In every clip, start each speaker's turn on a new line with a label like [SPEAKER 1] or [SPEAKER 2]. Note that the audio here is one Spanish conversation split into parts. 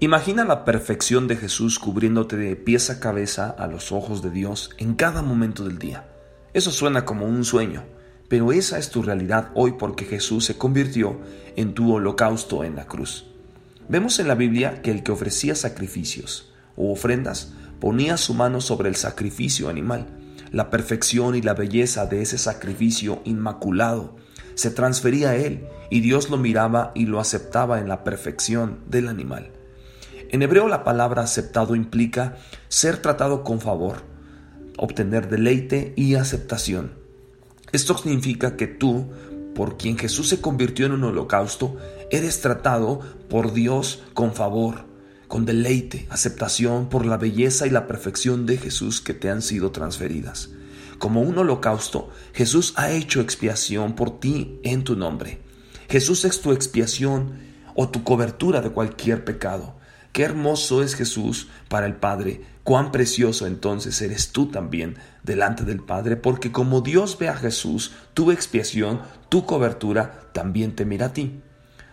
[SPEAKER 1] Imagina la perfección de Jesús cubriéndote de pies a cabeza a los ojos de Dios en cada momento del día. Eso suena como un sueño, pero esa es tu realidad hoy porque Jesús se convirtió en tu holocausto en la cruz. Vemos en la Biblia que el que ofrecía sacrificios o ofrendas ponía su mano sobre el sacrificio animal. La perfección y la belleza de ese sacrificio inmaculado se transfería a él y Dios lo miraba y lo aceptaba en la perfección del animal. En hebreo la palabra aceptado implica ser tratado con favor, obtener deleite y aceptación. Esto significa que tú, por quien Jesús se convirtió en un holocausto, eres tratado por Dios con favor, con deleite, aceptación por la belleza y la perfección de Jesús que te han sido transferidas. Como un holocausto, Jesús ha hecho expiación por ti en tu nombre. Jesús es tu expiación o tu cobertura de cualquier pecado. Qué hermoso es Jesús para el Padre, cuán precioso entonces eres tú también delante del Padre, porque como Dios ve a Jesús, tu expiación, tu cobertura, también te mira a ti.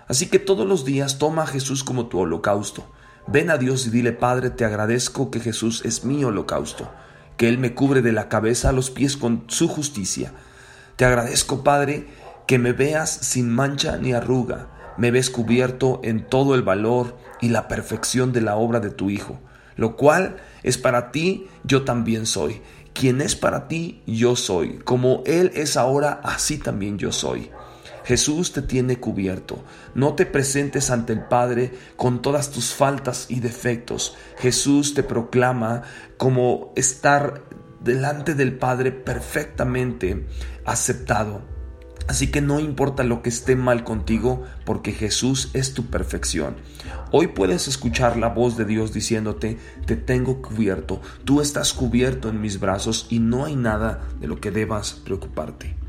[SPEAKER 1] Así que todos los días toma a Jesús como tu holocausto. Ven a Dios y dile, Padre, te agradezco que Jesús es mi holocausto, que Él me cubre de la cabeza a los pies con su justicia. Te agradezco, Padre, que me veas sin mancha ni arruga, me ves cubierto en todo el valor y la perfección de la obra de tu Hijo, lo cual es para ti, yo también soy. Quien es para ti, yo soy. Como Él es ahora, así también yo soy. Jesús te tiene cubierto. No te presentes ante el Padre con todas tus faltas y defectos. Jesús te proclama como estar delante del Padre perfectamente aceptado. Así que no importa lo que esté mal contigo, porque Jesús es tu perfección. Hoy puedes escuchar la voz de Dios diciéndote, te tengo cubierto, tú estás cubierto en mis brazos y no hay nada de lo que debas preocuparte.